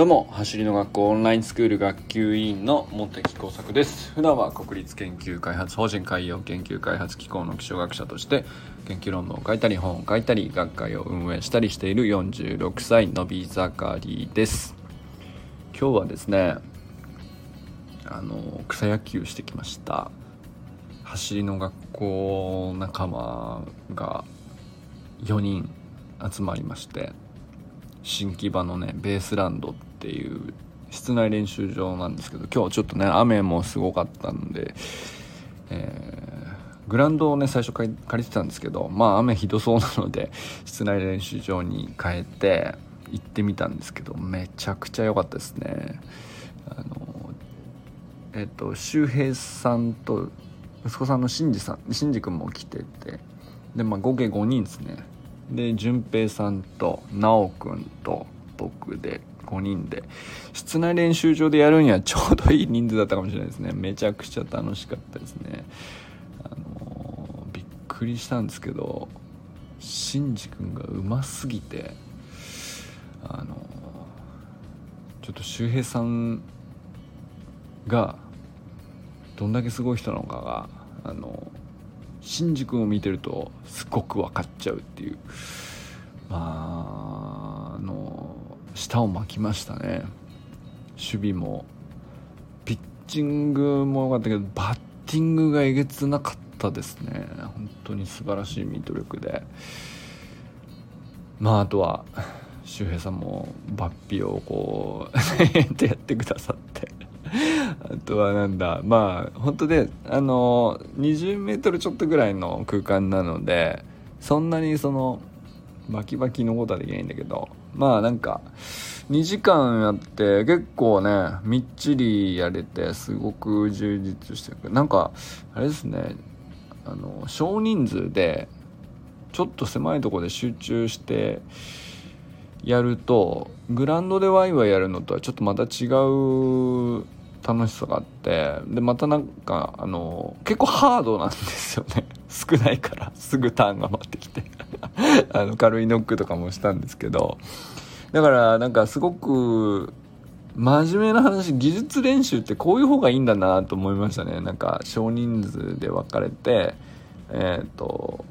どうも走りの学校オンラインスクール学級委員の茂木耕作です。普段は国立研究開発法人海洋研究開発機構の気象学者として研究論文を書いたり本を書いたり学会を運営したりしている46歳のび盛りです。今日はですねあの草野球してきました。走りの学校仲間が4人集まりまして新木場のねベースランドってていう室内練習場なんですけど今日ちょっとね雨もすごかったんで、えー、グラウンドをね最初借りてたんですけどまあ雨ひどそうなので室内練習場に変えて行ってみたんですけどめちゃくちゃ良かったですね。あのえっと周平さんと息子さんのしんじさんしんじ君も来ててでまあ合計5人ですねで淳平さんと奈くんと僕で5人で。室内練習場でやるにはちょうどいい人数だったかもしれないですね。めちゃくちゃ楽しかったですね。あの、びっくりしたんですけどしんじ君がうますぎてあの、ちょっと周平さんがどんだけすごい人なのかがあのシンジ君を見てるとすごく分かっちゃうっていう。まあ舌を巻きましたね。守備もピッチングも良かったけどバッティングがえげつなかったですね。本当に素晴らしいミート力で。まああとは周平さんもバッピをこうってやってくださって。あとはなんだまあ本当であの20メートルちょっとぐらいの空間なのでそんなにそのバキバキのことはできないんだけどまあなんか2時間やって結構ねみっちりやれてすごく充実してる。なんかあれですねあの少人数でちょっと狭いとこで集中してやるとグラウンドでワイワイやるのとはちょっとまた違う楽しさがあってでまたなんかあの結構ハードなんですよね。少ないから。すぐターンが待ってきて。あの軽いノックとかもしたんですけど。だからなんかすごく真面目な話技術練習ってこういう方がいいんだなと思いましたね。なんか少人数で分かれてえっ、ー、と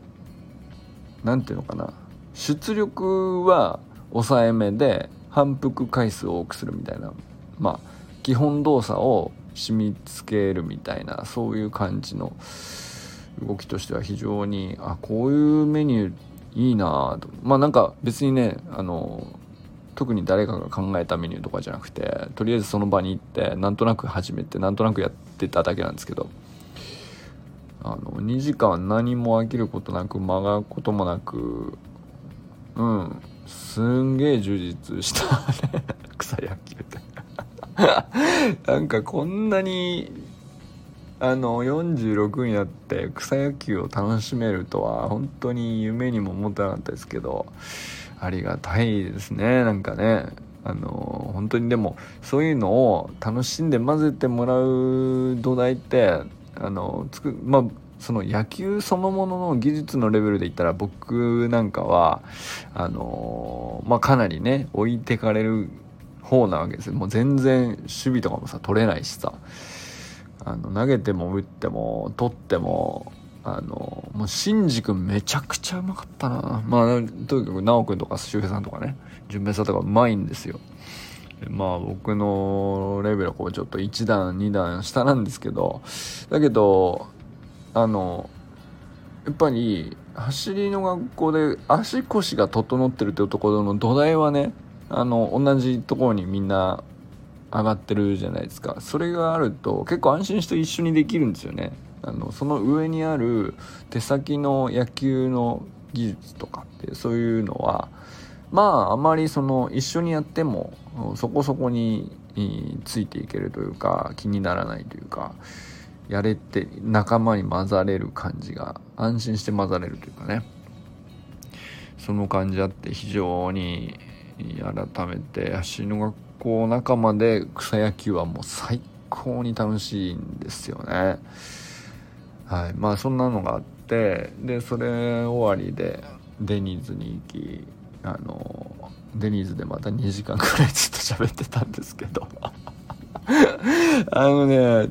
何ていうのかな。出力は抑えめで反復回数を多くするみたいな。まあ基本動作を染み付けるみたいなそういう感じの動きとしては非常にあこういうメニューいいなと。まあなんか別にねあの特に誰かが考えたメニューとかじゃなくてとりあえずその場に行ってなんとなく始めてなんとなくやってただけなんですけどあの2時間何も飽きることなく曲がることもなくうんすんげえ充実したね 草野球って。なんかこんなにあの46になって草野球を楽しめるとは本当に夢にも思ってなかったですけどありがたいですねなんかね。あの本当にでもそういうのを楽しんで混ぜてもらう土台ってあのつくまあその野球そのものの技術のレベルで言ったら僕なんかはあのまあかなりね置いてかれる方なわけですもう全然守備とかもさ取れないしさ。あの投げても打っても取ってもあのもうシンジ君めちゃくちゃうまかったな。まあとにかく奈くんとか周平さんとかね純平さんとかうまいんですよ。まあ僕のレベルはこうちょっと1段2段下なんですけどだけどあのやっぱり走りの学校で足腰が整ってるってところの土台はねあの同じところにみんな上がってるじゃないですか。それがあると結構安心して一緒にできるんですよね。あのその上にある手先の野球の技術とかってそういうのはまああまりその一緒にやってもそこそこについていけるというか気にならないというかやれて仲間に混ざれる感じが安心して混ざれるというかね。その感じあって非常に改めて足の学校仲間で草野球はもう最高に楽しいんですよね。はい。まあそんなのがあってでそれ終わりでデニーズに行きあのデニーズでまた2時間くらいずっと喋ってたんですけど。あのね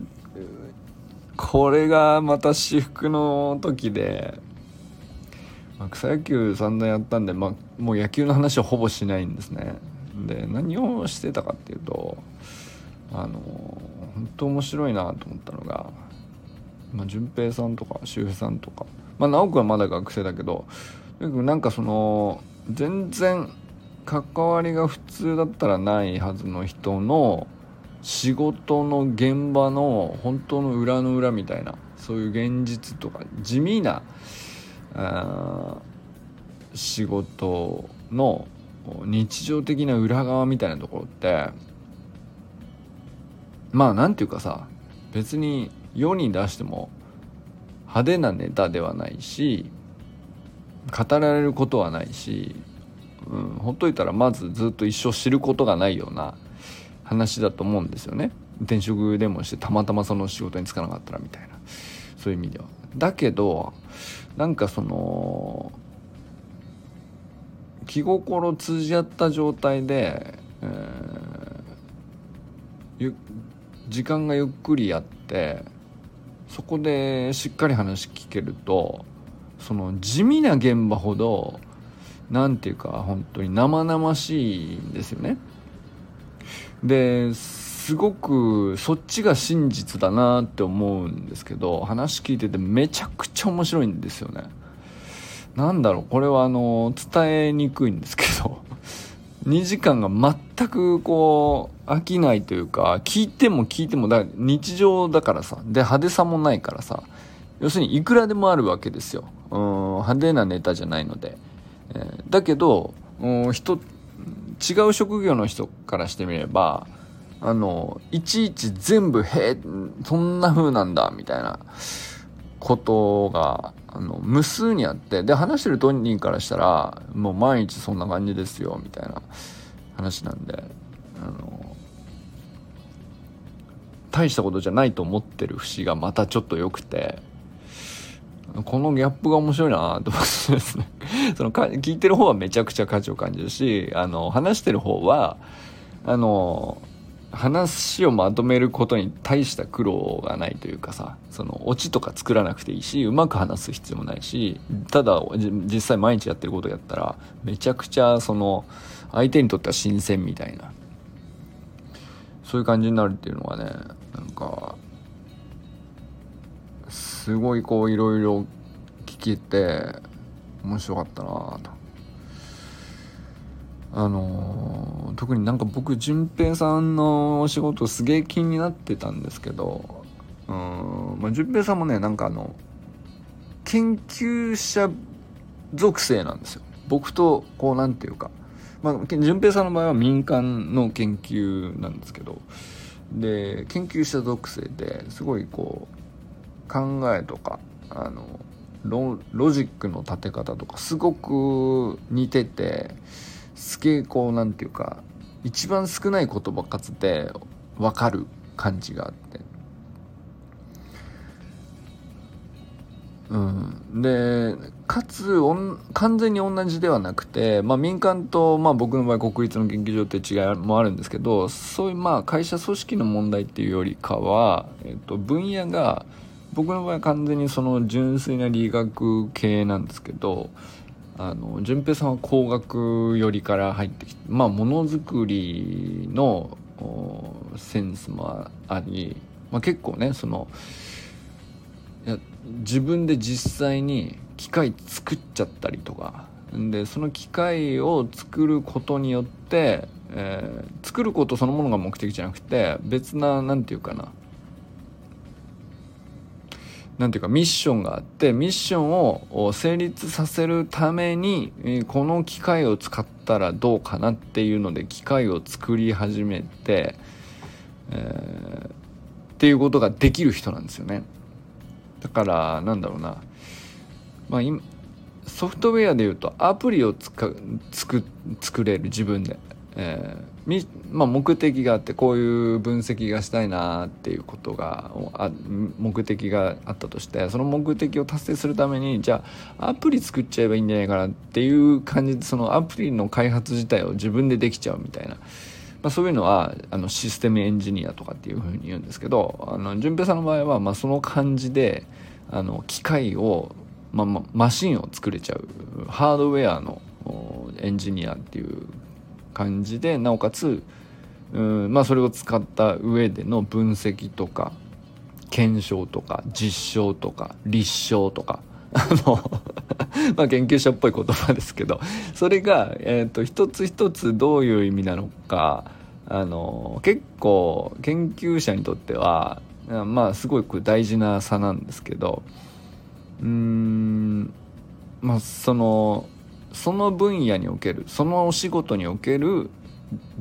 これがまた私服の時で、ま、草野球散々やったんで、まあ、もう野球の話はほぼしないんですね。で何をしてたかっていうとあの本当面白いなと思ったのが、まあ、平さんとか周平さんとか。まあ直くはまだ学生だけどなんかその全然関わりが普通だったらないはずの人の仕事の現場の本当の裏の裏みたいなそういう現実とか地味な仕事の日常的な裏側みたいなところってまあなんていうかさ別に世に出しても派手なネタではないし語られることはないし、うん、ほっといたらまずずっと一生知ることがないような話だと思うんですよね転職でもしてたまたまその仕事に就かなかったらみたいなそういう意味では。だけどなんかその気心通じ合った状態で、えー、時間がゆっくりやってそこでしっかり話聞けるとその地味な現場ほど何て言うか本当に生々しいんですよね。ですごくそっちが真実だなって思うんですけど話聞いててめちゃくちゃ面白いんですよね。なんだろうこれはあの伝えにくいんですけど 2時間が全くこう飽きないというか聞いても聞いてもだ日常だからさで派手さもないからさ要するにいくらでもあるわけですようん派手なネタじゃないので、えー、だけど人違う職業の人からしてみればあのいちいち全部「へえそんな風なんだ」みたいな。ことがあの無数にあってで話してる当人からしたらもう毎日そんな感じですよみたいな。話なんであの大したことじゃないと思ってる節がまたちょっと良くてこのギャップが面白いなと思ってですね。その聞いてる方はめちゃくちゃ価値を感じるしあの話してる方はあの話をまとめることに大した苦労がないというかさそのオチとか作らなくていいしうまく話す必要もないしただ実際毎日やってることやったらめちゃくちゃその相手にとっては新鮮みたいなそういう感じになるっていうのがねなんかすごいこういろいろ聞けて面白かったなと。あの特になんか僕淳平さんのお仕事すげえ気になってたんですけどうんまあ淳平さんもねなんかあの研究者属性なんですよ。僕とこうなんていうかまあ淳平さんの場合は民間の研究なんですけどで研究者属性ですごいこう考えとかあのロジックの立て方とかすごく似ててすげえこうなんていうか一番少ない言葉数で分かる感じがあって。うん、でかつ完全に同じではなくて、まあ、民間と、まあ、僕の場合国立の研究所って違いもあるんですけどそういうまあ会社組織の問題っていうよりかは、えっと、分野が僕の場合は完全にその純粋な理学系なんですけどあの順平さんは工学寄りから入ってきてまあものづくりのセンスもあり、まあ、結構ねそのいや自分で実際に機械作っちゃったりとか。でその機械を作ることによって、えー、作ることそのものが目的じゃなくて別な何て言うかな。なんていうかミッションがあってミッションを成立させるためにこの機械を使ったらどうかなっていうので機械を作り始めて、えー、っていうことができる人なんですよね。だからなんだろうな。まあ今ソフトウェアでいうとアプリをつか作作れる自分で、えー、みまあ、目的があってこういう分析がしたいなっていうことがあ目的があったとしてその目的を達成するためにじゃあアプリ作っちゃえばいいんじゃないかなっていう感じでそのアプリの開発自体を自分でできちゃうみたいな。まあ、そういうのはあのシステムエンジニアとかっていうふうに言うんですけどあの順平さんの場合はまあその感じであの機械を、まあ、マシンを作れちゃうハードウェアのエンジニアっていう感じでなおかつうんまあそれを使った上での分析とか検証とか実証とか立証とかあの まあ研究者っぽい言葉ですけどそれが、えーと、一つ一つどういう意味なのかあの結構研究者にとってはまあすごく大事な差なんですけどうーんまあそのその分野におけるそのお仕事における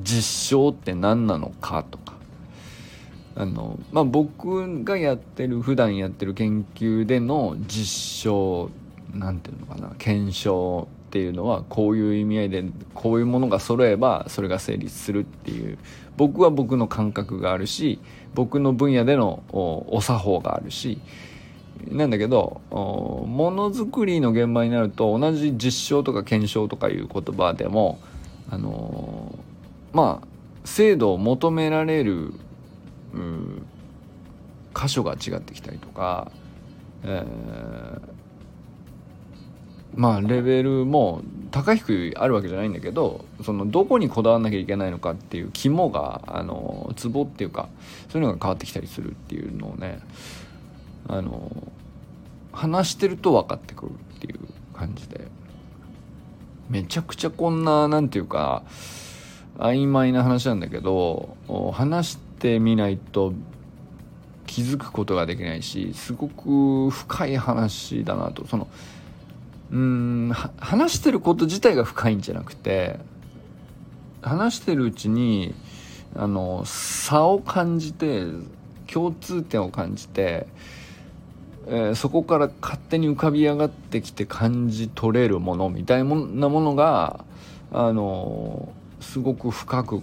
実証って何なのかとか。あの、まあ、僕がやってる普段やってる研究での実証なんていうのかな検証っていうのはこういう意味合いでこういうものが揃えばそれが成立するっていう僕は僕の感覚があるし僕の分野でのお作法があるしなんだけどものづくりの現場になると同じ実証とか検証とかいう言葉でもあのまあ精度を求められる箇所が違ってきたりとか、えー、まあレベルも高低あるわけじゃないんだけどそのどこにこだわんなきゃいけないのかっていう肝があのツボっていうかそういうのが変わってきたりするっていうのをねあの話してると分かってくるっていう感じで。めちゃくちゃこんな何て言うか曖昧な話なんだけど話してみないと気づくことができないしすごく深い話だなと。そのうん話してること自体が深いんじゃなくて話してるうちにあの差を感じて共通点を感じてえー、そこから勝手に浮かび上がってきて感じ取れるものみたいなものが、あのー、すごく深く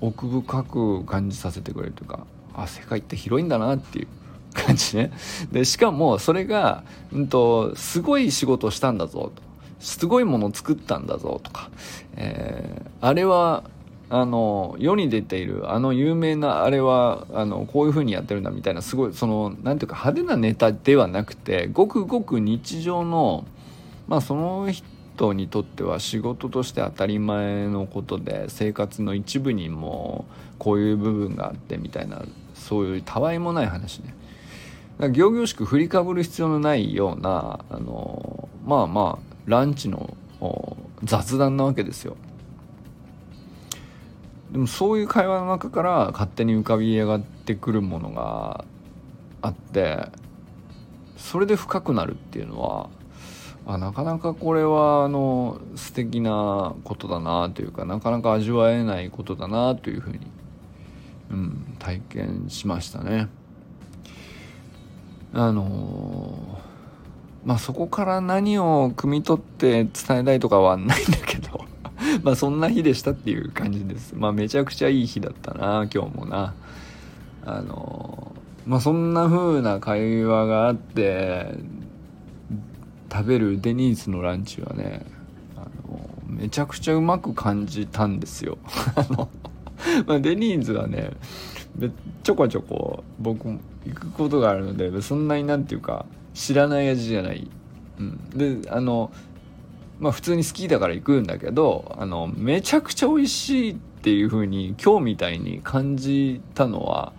奥深く感じさせてくれるというかあ世界って広いんだなっていう感じね。でしかもそれが、うんと、すごい仕事をしたんだぞと。すごいものを作ったんだぞとか、えー、あれはあの世に出ているあの有名なあれはあのこういう風にやってるんだみたいなすごいその何ていうか派手なネタではなくてごくごく日常のまあその人にとっては仕事として当たり前のことで生活の一部にもこういう部分があってみたいなそういうたわいもない話ね。行々しく振りかぶる必要のないようなあのまあまあランチの雑談なわけですよ。でもそういう会話の中から勝手に浮かび上がってくるものがあってそれで深くなるっていうのはあなかなかこれはあの素敵なことだなというかなかなか味わえないことだなというふうに、うん、体験しましたね。あのまあそこから何を汲み取って伝えたいとかはないんだけど まあそんな日でしたっていう感じです。まあめちゃくちゃいい日だったな、今日もな。あの、まあそんな風な会話があって、食べるデニーズのランチはね、あの、めちゃくちゃうまく感じたんですよ。あの、まあデニーズはね、ちょこちょこ僕も行くことがあるので、そんなになんていうか、知らない味じゃない。うん。で、あの、まあ普通に好きだから行くんだけど、あの、めちゃくちゃ美味しいっていう風に今日みたいに感じたのは、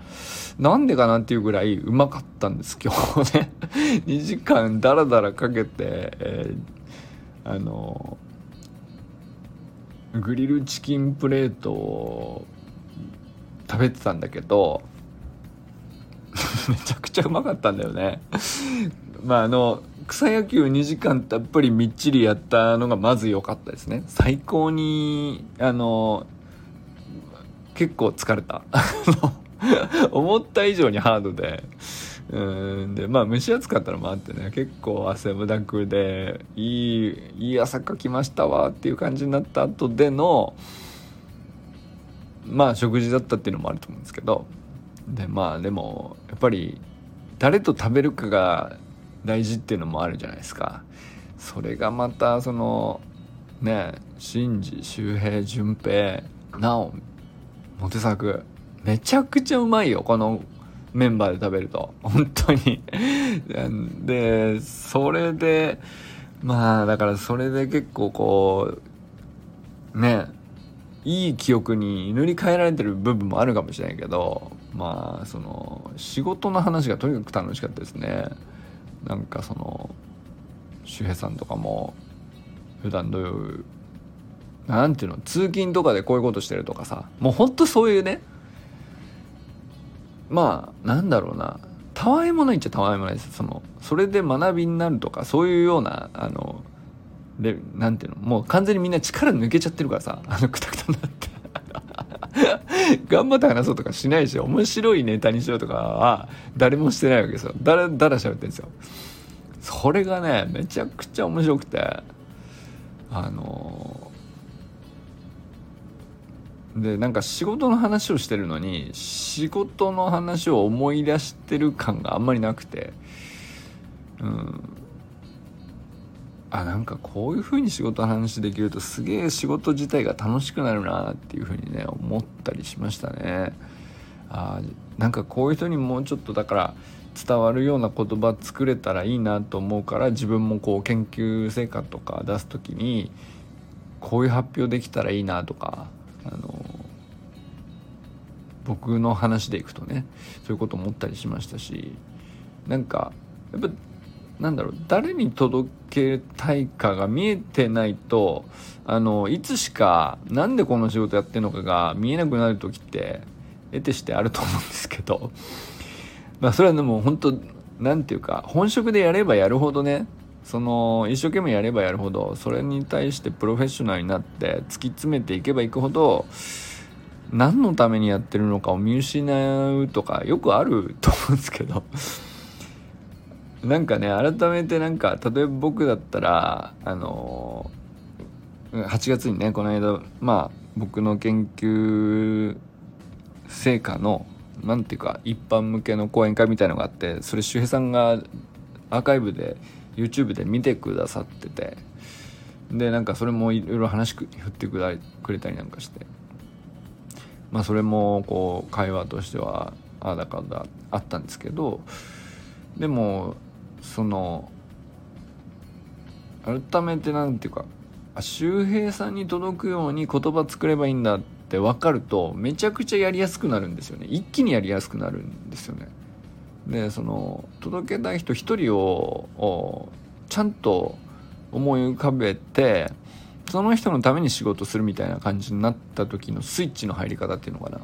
なんでかなっていうぐらいうまかったんです、今日ね。2時間ダラダラかけて、えー、あの、グリルチキンプレートを食べてたんだけど、めちゃくちゃうまかったんだよね。まああの、草野球2時間たっぷりみっちりやったのがまず良かったですね。最高にあの結構疲れた。思った以上にハードで。うんでまあ蒸し暑かったのもあってね結構汗もだくでいいいい朝かきましたわっていう感じになった後でのまあ食事だったっていうのもあると思うんですけど。でまあでもやっぱり誰と食べるかが大事っていうのもあるじゃないですか。それがまたそのね真治周平淳平直モテ作めちゃくちゃうまいよこのメンバーで食べると。本当に。でそれでまあだからそれで結構こうねいい記憶に塗り替えられてる部分もあるかもしれないけどまあその仕事の話がとにかく楽しかったですね。なんかその周平さんとかも普段どういうなんていうの通勤とかでこういうことしてるとかさもうほんとそういうねまあなんだろうなたわいもないっちゃたわいもないです。そのそれで学びになるとかそういうようなあのでなんていうのもう完全にみんな力抜けちゃってるからさあのくたくたになって。頑張って話そうとかしないし面白いネタにしようとかは誰もしてないわけですよ。だらだら喋ってるんですよ。それがねめちゃくちゃ面白くて。あのでなんか仕事の話をしてるのに仕事の話を思い出してる感があんまりなくて。うん。あなんかこういう風に仕事の話できるとすげえ仕事自体が楽しくなるなっていう風にね思ったりしましたね。あなんかこういう人にもうちょっとだから伝わるような言葉作れたらいいなと思うから自分もこう研究成果とか出す時にこういう発表できたらいいなとかあの僕の話でいくとねそういうこと思ったりしましたしなんかやっぱなんだろう誰に届けたいかが見えてないとあのいつしかなんでこの仕事やってるのかが見えなくなる時って得てしてあると思うんですけど。まあそれはでも本当なんていうか本職でやればやるほどねその一生懸命やればやるほどそれに対してプロフェッショナルになって突き詰めていけばいくほど何のためにやってるのかを見失うとかよくあると思うんですけど。なんかね改めてなんか例えば僕だったらあの8月にねこの間まあ僕の研究成果の何ていうか一般向けの講演会みたいのがあってそれ周平さんがアーカイブで YouTube で見てくださっててでなんかそれもいろいろ話振ってくだくれたりなんかして。まあそれもこう会話としてはああだかだあったんですけどでもその改めて何て言うか周平さんに届くように言葉作ればいいんだって分かるとめちゃくちゃやりやすくなるんですよね一気にやりやすくなるんですよね。でその届けたい人一人をちゃんと思い浮かべてその人のために仕事するみたいな感じになった時のスイッチの入り方っていうのかな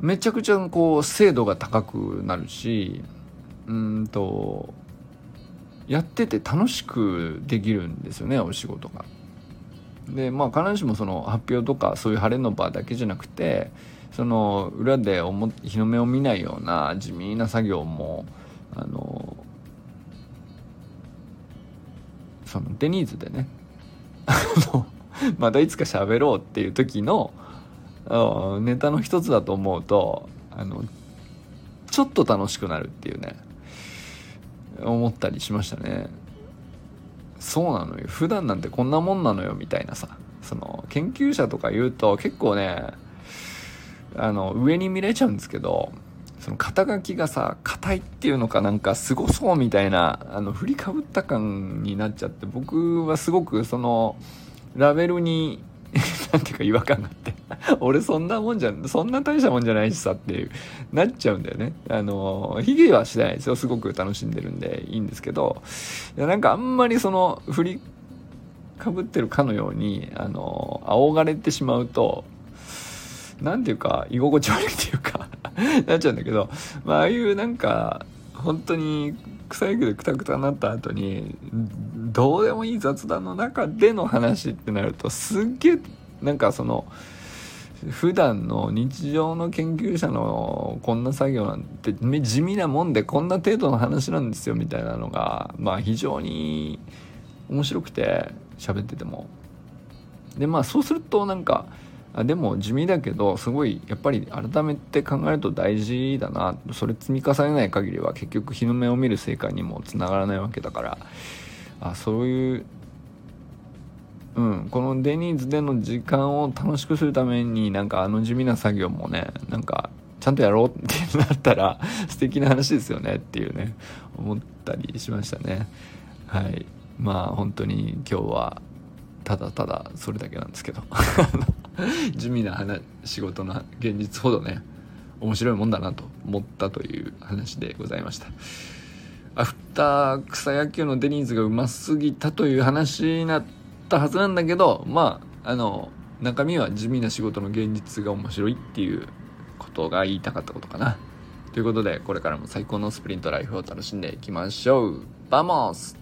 めちゃくちゃこう精度が高くなるしうんとやってて楽しくできるんですよねお仕事が。でまあ必ずしもその発表とかそういう晴れの場だけじゃなくてその裏で日の目を見ないような地味な作業もあのそのデニーズでね またいつか喋ろうっていう時のネタの一つだと思うとあのちょっと楽しくなるっていうね思ったりしましたね。そうなのよ。普段なんてこんなもんなのよみたいなさ。その研究者とか言うと結構ねあの上に見れちゃうんですけどその肩書きがさ硬いっていうのかなんかすごそうみたいなあの振りかぶった感になっちゃって僕はすごくそのラベルに なんていうか違和感があって。俺そんなもんじゃそんな大したもんじゃないしさっていうなっちゃうんだよね。あの卑下はしないですよ。すごく楽しんでるんでいいんですけど。いやなんかあんまりその振りかぶってるかのようにあの仰がれてしまうと何ていうか居心地悪いっていうか なっちゃうんだけど、まあ、ああいうなんか本当に草野球でクタクタになった後にどうでもいい雑談の中での話ってなるとすっげえなんかその普段の日常の研究者のこんな作業なんて地味なもんでこんな程度の話なんですよみたいなのがまあ非常に面白くて喋ってても。でまあそうするとなんかあでも地味だけどすごいやっぱり改めて考えると大事だな。それ積み重ねない限りは結局日の目を見る成果にもつながらないわけだから。あそういううん、このデニーズでの時間を楽しくするためになんかあの地味な作業もねなんかちゃんとやろうってなったら素敵な話ですよねっていうね思ったりしましたね。はい。まあ本当に今日はただただそれだけなんですけど。地味な話仕事の現実ほどね面白いもんだなと思ったという話でございました。アフター草野球のデニーズがうますぎたという話になったはずなんだけどまああの中身は地味な仕事の現実が面白いっていうことが言いたかったことかな。ということでこれからも最高のスプリントライフを楽しんでいきましょう。 vamos